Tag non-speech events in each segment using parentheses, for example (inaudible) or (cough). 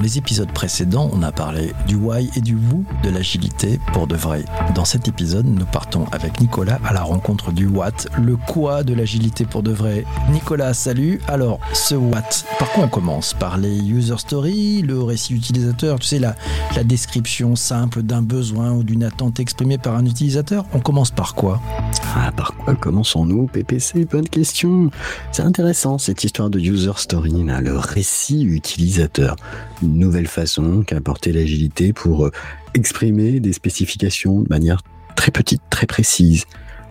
les épisodes précédents, on a parlé du why et du who de l'agilité pour de vrai. Dans cet épisode, nous partons avec Nicolas à la rencontre du what, le quoi de l'agilité pour de vrai. Nicolas, salut. Alors, ce what, par quoi on commence? Par les user stories, le récit utilisateur, tu sais, la, description simple d'un besoin ou d'une attente exprimée par un utilisateur? On commence par quoi? Ah, par quoi commençons-nous? PPC, bonne question. C'est intéressant cette histoire de user story, le récit utilisateur. Une nouvelle façon qu'a apporté l'agilité pour euh, exprimer des spécifications de manière très petite, très précise.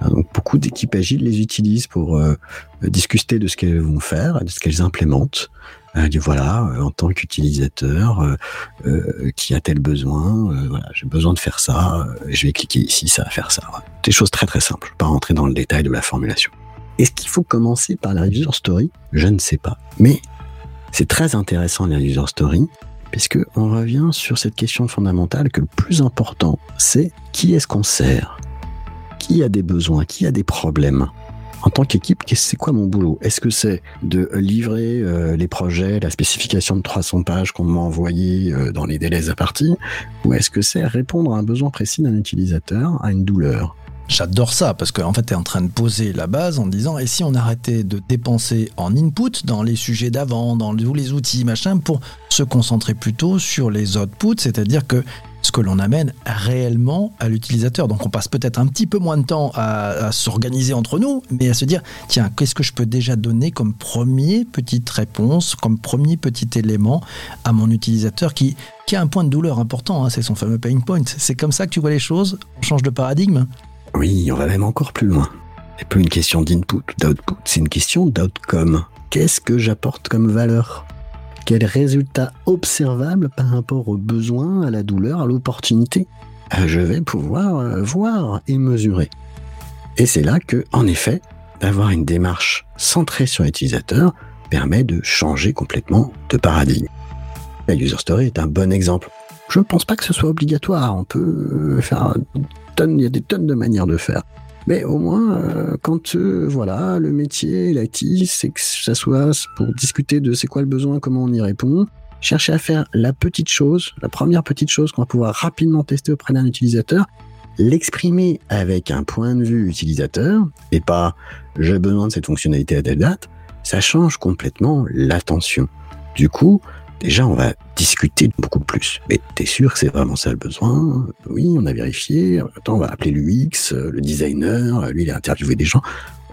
Hein, Donc, beaucoup d'équipes agiles les utilisent pour euh, discuter de ce qu'elles vont faire, de ce qu'elles implémentent. Euh, voilà, en tant qu'utilisateur, euh, qui a tel besoin, voilà, j'ai besoin de faire ça, je vais cliquer ici, ça va faire ça. Voilà. Des choses très très simples, pas rentrer dans le détail de la formulation. Est-ce qu'il faut commencer par la user story? Je ne sais pas. Mais c'est très intéressant la user story, puisque on revient sur cette question fondamentale que le plus important, c'est qui est-ce qu'on sert? Qui a des besoins? Qui a des problèmes? En tant qu'équipe, c'est quoi mon boulot? Est-ce que c'est de livrer euh, les projets, la spécification de 300 pages qu'on m'a envoyé euh, dans les délais impartis? Ou est-ce que c'est répondre à un besoin précis d'un utilisateur, à une douleur? J'adore ça parce qu'en fait, tu es en train de poser la base en disant et si on arrêtait de dépenser en input dans les sujets d'avant, dans tous les outils, machin, pour se concentrer plutôt sur les outputs, c'est-à-dire que ce que l'on amène réellement à l'utilisateur. Donc on passe peut-être un petit peu moins de temps à, s'organiser entre nous, mais à se dire, tiens, qu'est-ce que je peux déjà donner comme premier petite réponse, comme premier petit élément à mon utilisateur qui, qui a un point de douleur important, hein, c'est son fameux pain point. C'est comme ça que tu vois les choses, on change de paradigme? Oui, on va même encore plus loin. C'est plus une question d'input ou d'output, c'est une question d'outcome. Qu'est-ce que j'apporte comme valeur? Quel résultat observable par rapport aux besoins, à la douleur, à l'opportunité? Euh, je vais pouvoir euh, voir et mesurer. Et c'est là que, en effet, d'avoir une démarche centrée sur l'utilisateur permet de changer complètement de paradigme. La user story est un bon exemple. Je ne pense pas que ce soit obligatoire. On peut euh, faire il y a des tonnes de manières de faire. Mais au moins, euh, quand euh, voilà, le métier, l'IT, c'est que ça soit pour discuter de c'est quoi le besoin, comment on y répond, chercher à faire la petite chose, la première petite chose qu'on va pouvoir rapidement tester auprès d'un utilisateur, l'exprimer avec un point de vue utilisateur, et pas j'ai besoin de cette fonctionnalité à telle date, ça change complètement l'attention. Du coup, déjà, on va discuter beaucoup plus. Mais t'es sûr que c'est vraiment ça le besoin? Oui, on a vérifié. Attends, on va appeler l'UX, le designer. Lui, il a interviewé des gens.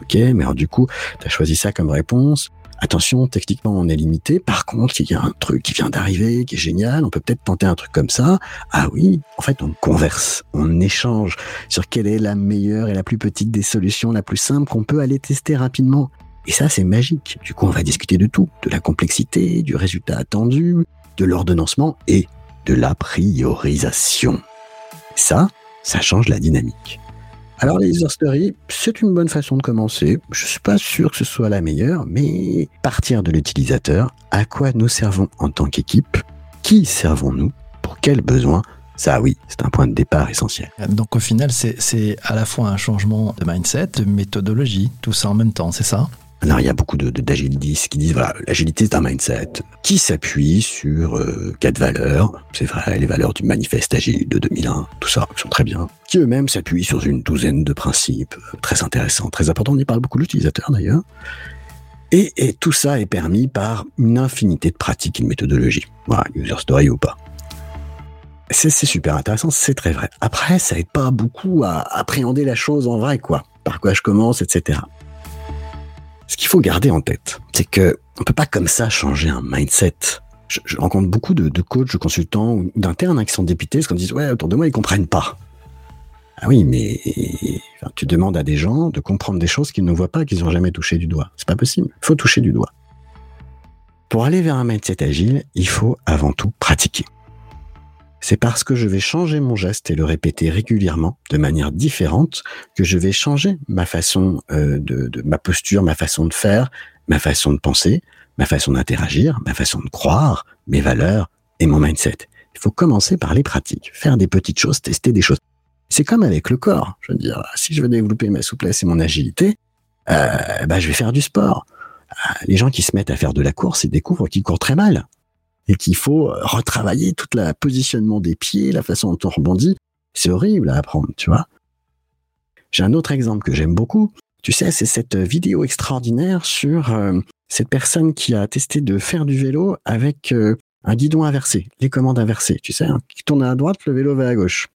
Ok, mais alors du coup, t'as choisi ça comme réponse. Attention, techniquement, on est limité. Par contre, il y a un truc qui vient d'arriver, qui est génial. On peut peut-être tenter un truc comme ça. Ah oui, en fait, on converse, on échange sur quelle est la meilleure et la plus petite des solutions, la plus simple qu'on peut aller tester rapidement. Et ça, c'est magique. Du coup, on va discuter de tout, de la complexité, du résultat attendu, de l'ordonnancement et de la priorisation. Ça, ça change la dynamique. Alors, les user stories, c'est une bonne façon de commencer. Je suis pas sûr que ce soit la meilleure, mais partir de l'utilisateur, à quoi nous servons en tant qu'équipe, qui servons-nous, pour quels besoins, ça oui, c'est un point de départ essentiel. Donc au final, c'est à la fois un changement de mindset, de méthodologie, tout ça en même temps, c'est ça? Alors, il y a beaucoup d'agilistes qui disent, voilà, l'agilité, c'est un mindset qui s'appuie sur euh, quatre valeurs. C'est vrai, les valeurs du manifeste agile de 2001, tout ça, qui sont très bien. Qui eux-mêmes s'appuient sur une douzaine de principes euh, très intéressants, très importants. On y parle beaucoup l'utilisateur, d'ailleurs. Et, et tout ça est permis par une infinité de pratiques et de méthodologies. Voilà, user story ou pas. C'est super intéressant, c'est très vrai. Après, ça aide pas beaucoup à appréhender la chose en vrai, quoi. Par quoi je commence, etc. Ce qu'il faut garder en tête, c'est que on peut pas comme ça changer un mindset. Je, rencontre beaucoup de, coachs, de consultants ou d'internes hein, qui sont dépités parce qu'on dit ouais autour de moi ils comprennent pas. Ah oui, mais tu demandes à des gens de comprendre des choses qu'ils ne voient pas, qu'ils n'ont jamais touché du doigt. C'est pas possible. Il faut toucher du doigt. Pour aller vers un mindset agile, il faut avant tout pratiquer. C'est parce que je vais changer mon geste et le répéter régulièrement, de manière différente, que je vais changer ma façon euh, de, de ma posture, ma façon de faire, ma façon de penser, ma façon d'interagir, ma façon de croire, mes valeurs et mon mindset. Il faut commencer par les pratiques, faire des petites choses, tester des choses. C'est comme avec le corps. Je veux dire, si je veux développer ma souplesse et mon agilité, euh, bah, je vais faire du sport. Euh, Les gens qui se mettent à faire de la course, ils découvrent qu'ils courent très mal. Et qu'il faut retravailler tout le positionnement des pieds, la façon dont on rebondit. C'est horrible à apprendre, tu vois. J'ai un autre exemple que j'aime beaucoup. Tu sais, c'est cette vidéo extraordinaire sur euh, cette personne qui a testé de faire du vélo avec euh, un guidon inversé, les commandes inversées. Tu sais, hein, qui tourne à droite, le vélo va à gauche.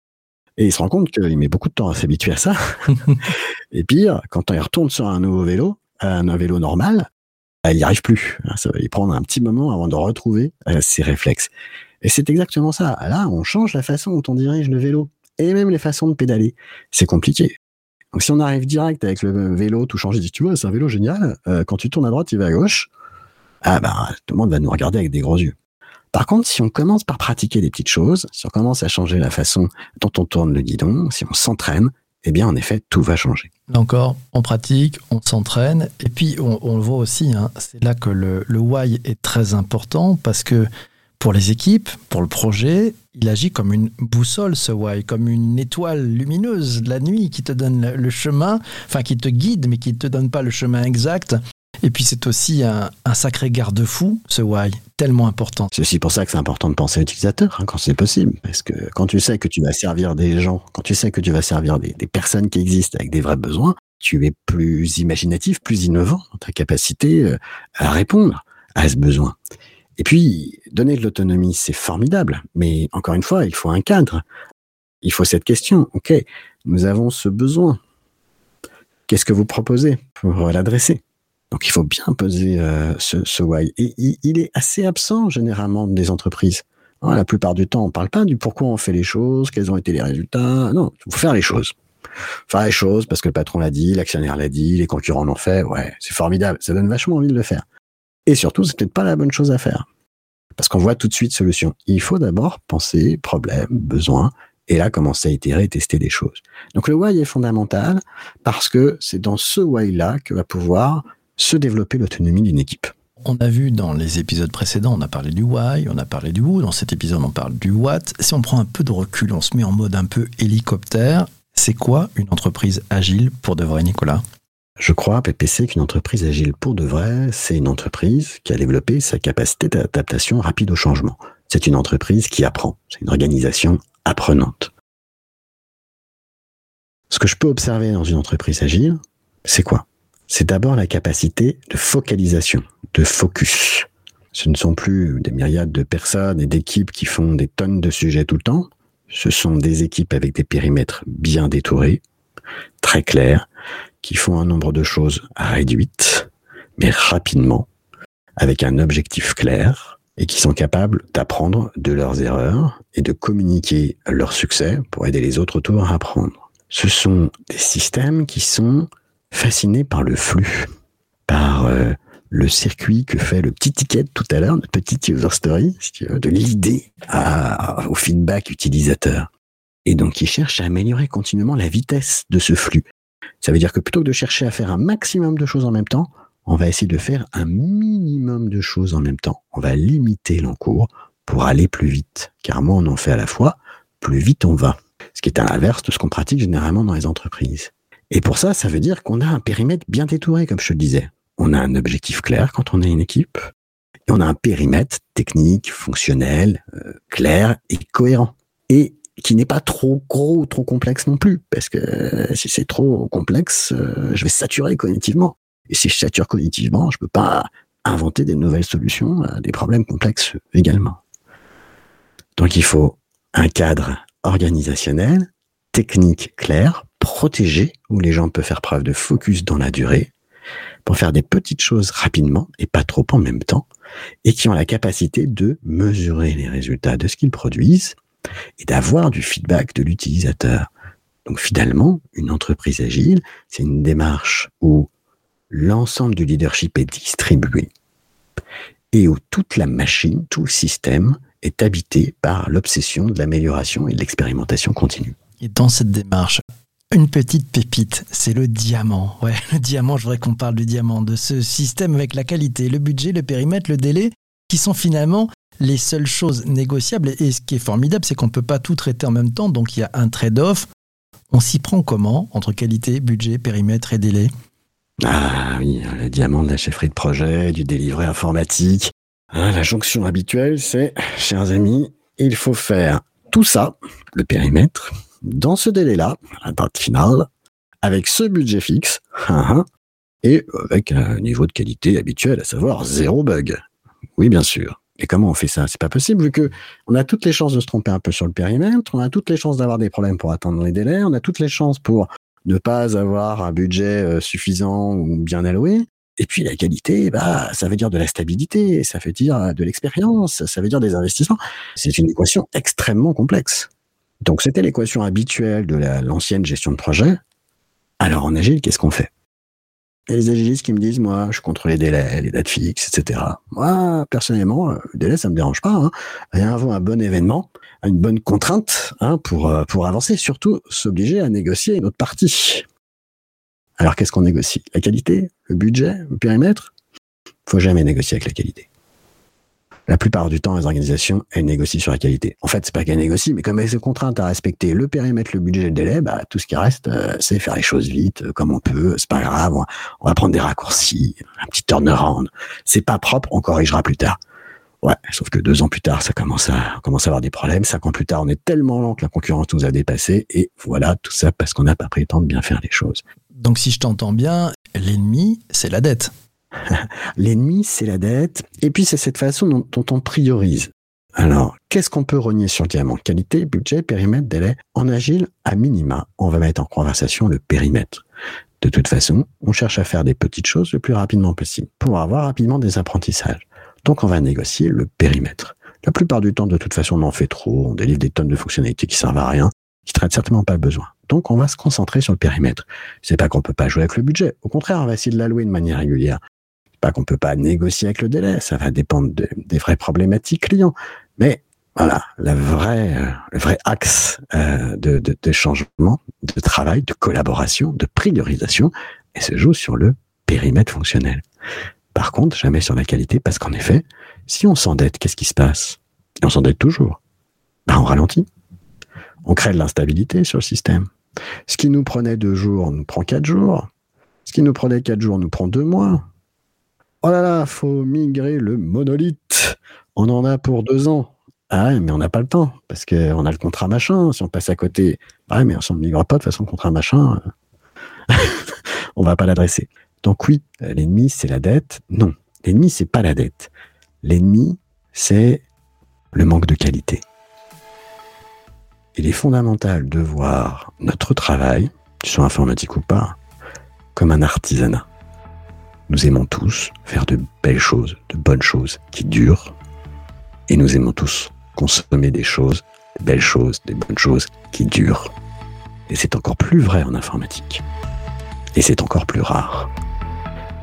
Et il se rend compte qu'il met beaucoup de temps à s'habituer à ça. (laughs) et pire, quand il retourne sur un nouveau vélo, un vélo normal, bah, il n'y arrive plus. Hein, ça va lui prendre un petit moment avant de retrouver euh, ses réflexes. Et c'est exactement ça. Là, on change la façon dont on dirige le vélo et même les façons de pédaler. C'est compliqué. Donc si on arrive direct avec le vélo tout changé, tu vois, c'est un vélo génial. Euh, quand tu tournes à droite, il va à gauche. Ah bah tout le monde va nous regarder avec des gros yeux. Par contre, si on commence par pratiquer des petites choses, si on commence à changer la façon dont on tourne le guidon, si on s'entraîne, eh bien, en effet, tout va changer. Encore, on pratique, on s'entraîne, et puis on, le voit aussi, hein, c'est là que le, le why est très important parce que pour les équipes, pour le projet, il agit comme une boussole, ce why, comme une étoile lumineuse de la nuit qui te donne le chemin, enfin qui te guide, mais qui ne te donne pas le chemin exact. Et puis c'est aussi un, sacré garde-fou, ce why, tellement important. C'est aussi pour ça que c'est important de penser à l'utilisateur, hein, quand c'est possible. Parce que quand tu sais que tu vas servir des gens, quand tu sais que tu vas servir des, des personnes qui existent avec des vrais besoins, tu es plus imaginatif, plus innovant dans ta capacité euh, à répondre à ce besoin. Et puis, donner de l'autonomie, c'est formidable. Mais encore une fois, il faut un cadre. Il faut cette question. OK, nous avons ce besoin. Qu'est-ce que vous proposez pour l'adresser? Donc, il faut bien poser euh, ce, ce, why. Et il, est assez absent généralement des entreprises. Hein, la plupart du temps, on ne parle pas du pourquoi on fait les choses, quels ont été les résultats. Non, il faut faire les choses. Faire les choses parce que le patron l'a dit, l'actionnaire l'a dit, les concurrents l'ont fait. Ouais, c'est formidable. Ça donne vachement envie de le faire. Et surtout, c'est peut-être pas la bonne chose à faire. Parce qu'on voit tout de suite solution. Il faut d'abord penser problème, besoin, et là commencer à itérer et tester des choses. Donc le why est fondamental parce que c'est dans ce why-là que va pouvoir se développer l'autonomie d'une équipe. On a vu dans les épisodes précédents, on a parlé du why, on a parlé du who. Dans cet épisode, on parle du what. Si on prend un peu de recul, on se met en mode un peu hélicoptère. C'est quoi une entreprise agile pour de vrai, Nicolas? Je crois, PPC, qu'une entreprise agile pour de vrai, c'est une entreprise qui a développé sa capacité d'adaptation rapide au changement. C'est une entreprise qui apprend. C'est une organisation apprenante. Ce que je peux observer dans une entreprise agile, c'est quoi? C'est d'abord la capacité de focalisation, de focus. Ce ne sont plus des myriades de personnes et d'équipes qui font des tonnes de sujets tout le temps. Ce sont des équipes avec des périmètres bien détourés, très clairs, qui font un nombre de choses réduites, mais rapidement, avec un objectif clair, et qui sont capables d'apprendre de leurs erreurs et de communiquer leur succès pour aider les autres autour à apprendre. Ce sont des systèmes qui sont fascinés par le flux, par euh, le circuit que fait le petit ticket tout à l'heure, notre petite user story, de l'idée au feedback utilisateur. Et donc, ils cherchent à améliorer continuellement la vitesse de ce flux, ça veut dire que plutôt que de chercher à faire un maximum de choses en même temps, on va essayer de faire un minimum de choses en même temps. On va limiter l'encours pour aller plus vite. Car moins on en fait à la fois, plus vite on va. Ce qui est à l'inverse de ce qu'on pratique généralement dans les entreprises. Et pour ça, ça veut dire qu'on a un périmètre bien détouré, comme je te le disais. On a un objectif clair quand on est une équipe. Et on a un périmètre technique, fonctionnel, euh, clair et cohérent. Et qui n'est pas trop gros ou trop complexe non plus, parce que euh, si c'est trop complexe, euh, je vais saturer cognitivement. Et si je sature cognitivement, je peux pas inventer des nouvelles solutions à des problèmes complexes également. Donc il faut un cadre organisationnel, technique clair, protégé, où les gens peuvent faire preuve de focus dans la durée, pour faire des petites choses rapidement et pas trop en même temps, et qui ont la capacité de mesurer les résultats de ce qu'ils produisent et d'avoir du feedback de l'utilisateur. Donc finalement, une entreprise agile, c'est une démarche où l'ensemble du leadership est distribué et où toute la machine, tout le système est habité par l'obsession de l'amélioration et de l'expérimentation continue. Et dans cette démarche, une petite pépite, c'est le diamant. Ouais, le diamant, je voudrais qu'on parle du diamant, de ce système avec la qualité, le budget, le périmètre, le délai, qui sont finalement les seules choses négociables. Et ce qui est formidable, c'est qu'on ne peut pas tout traiter en même temps. Donc il y a un trade-off. On s'y prend comment entre qualité, budget, périmètre et délai? Ah oui, le diamant de la chefferie de projet, du délivré informatique. Hein, la jonction habituelle, c'est, chers amis, il faut faire tout ça, le périmètre, dans ce délai-là, la date finale, avec ce budget fixe, hein, hein, et avec un niveau de qualité habituel, à savoir zéro bug. Oui, bien sûr. Et comment on fait ça? C'est pas possible vu que on a toutes les chances de se tromper un peu sur le périmètre, on a toutes les chances d'avoir des problèmes pour atteindre les délais, on a toutes les chances pour ne pas avoir un budget euh, suffisant ou bien alloué. Et puis la qualité, bah, ça veut dire de la stabilité, ça veut dire de l'expérience, ça veut dire des investissements. C'est une équation extrêmement complexe. Donc c'était l'équation habituelle de l'ancienne gestion de projet. Alors en agile, qu'est-ce qu'on fait? Et les agilistes qui me disent, moi, je contre les délais, les dates fixes, etc. Moi, personnellement, euh, le délai, ça me dérange pas. Hein. Rien avant un bon événement, une bonne contrainte hein, pour, euh, pour avancer, surtout s'obliger à négocier une autre partie. Alors, qu'est-ce qu'on négocie? La qualité? Le budget? Le périmètre? Faut jamais négocier avec la qualité la plupart du temps, les organisations, elles négocient sur la qualité. En fait, c'est pas qu'elles négocient, mais comme elles se contraintent à respecter le périmètre, le budget, le délai, bah, tout ce qui reste, euh, c'est faire les choses vite, euh, comme on peut. C'est pas grave, on va, prendre des raccourcis, un petit turnaround. C'est pas propre, on corrigera plus tard. Ouais, sauf que deux ans plus tard, ça commence à, commence à avoir des problèmes. Cinq ans plus tard, on est tellement lent que la concurrence nous a dépassés. Et voilà, tout ça parce qu'on n'a pas pris le temps de bien faire les choses. Donc, si je t'entends bien, l'ennemi, c'est la dette. (laughs) L'ennemi, c'est la dette. Et puis, c'est cette façon dont, on priorise. Alors, qu'est-ce qu'on peut renier sur le diamant? Qualité, budget, périmètre, délai? En agile, à minima, on va mettre en conversation le périmètre. De toute façon, on cherche à faire des petites choses le plus rapidement possible pour avoir rapidement des apprentissages. Donc, on va négocier le périmètre. La plupart du temps, de toute façon, on en fait trop, on délivre des tonnes de fonctionnalités qui servent à rien, qui traitent certainement pas le besoin. Donc, on va se concentrer sur le périmètre. C'est pas qu'on peut pas jouer avec le budget. Au contraire, on va essayer de l'allouer de manière régulière pas qu'on peut pas négocier avec le délai, ça va dépendre des vraies problématiques clients. Mais voilà, euh, le vrai axe euh, de, changement, de travail, de collaboration, de priorisation, et se joue sur le périmètre fonctionnel. Par contre, jamais sur la qualité, parce qu'en effet, si on s'endette, qu'est-ce qui se passe? On s'endette toujours. Ben, on ralentit. On crée de l'instabilité sur le système. Ce qui nous prenait deux jours nous prend quatre jours. Ce qui nous prenait quatre jours nous prend deux mois. Oh là là, faut migrer le monolithe. On en a pour deux ans. Ah mais on n'a pas le temps, parce qu'on a le contrat machin. Si on passe à côté, ah mais on ne migre pas de façon contrat machin. (laughs) on va pas l'adresser. Donc oui, l'ennemi, c'est la dette. Non, l'ennemi, c'est pas la dette. L'ennemi, c'est le manque de qualité. Il est fondamental de voir notre travail, qu'il soit informatique ou pas, comme un artisanat. Nous aimons tous faire de belles choses, de bonnes choses qui durent. Et nous aimons tous consommer des choses, de belles choses, des bonnes choses qui durent. Et c'est encore plus vrai en informatique. Et c'est encore plus rare.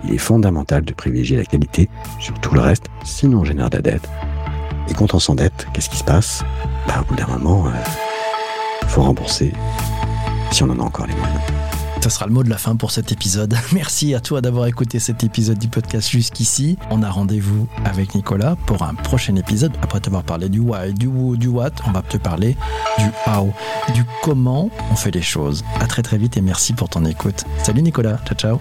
Il est fondamental de privilégier la qualité sur tout le reste, sinon on génère de la dette. Et quand on s'endette, qu'est-ce qui se passe? Bah, Au bout d'un moment, il euh, faut rembourser si on en a encore les moyens. Ce sera le mot de la fin pour cet épisode. (laughs) Merci à toi d'avoir écouté cet épisode du podcast jusqu'ici. On a rendez-vous avec Nicolas pour un prochain épisode. Après t'avoir parlé du why, du who, du what, on va te parler du how, du comment on fait les choses. À très très vite et merci pour ton écoute. Salut Nicolas. Ciao ciao.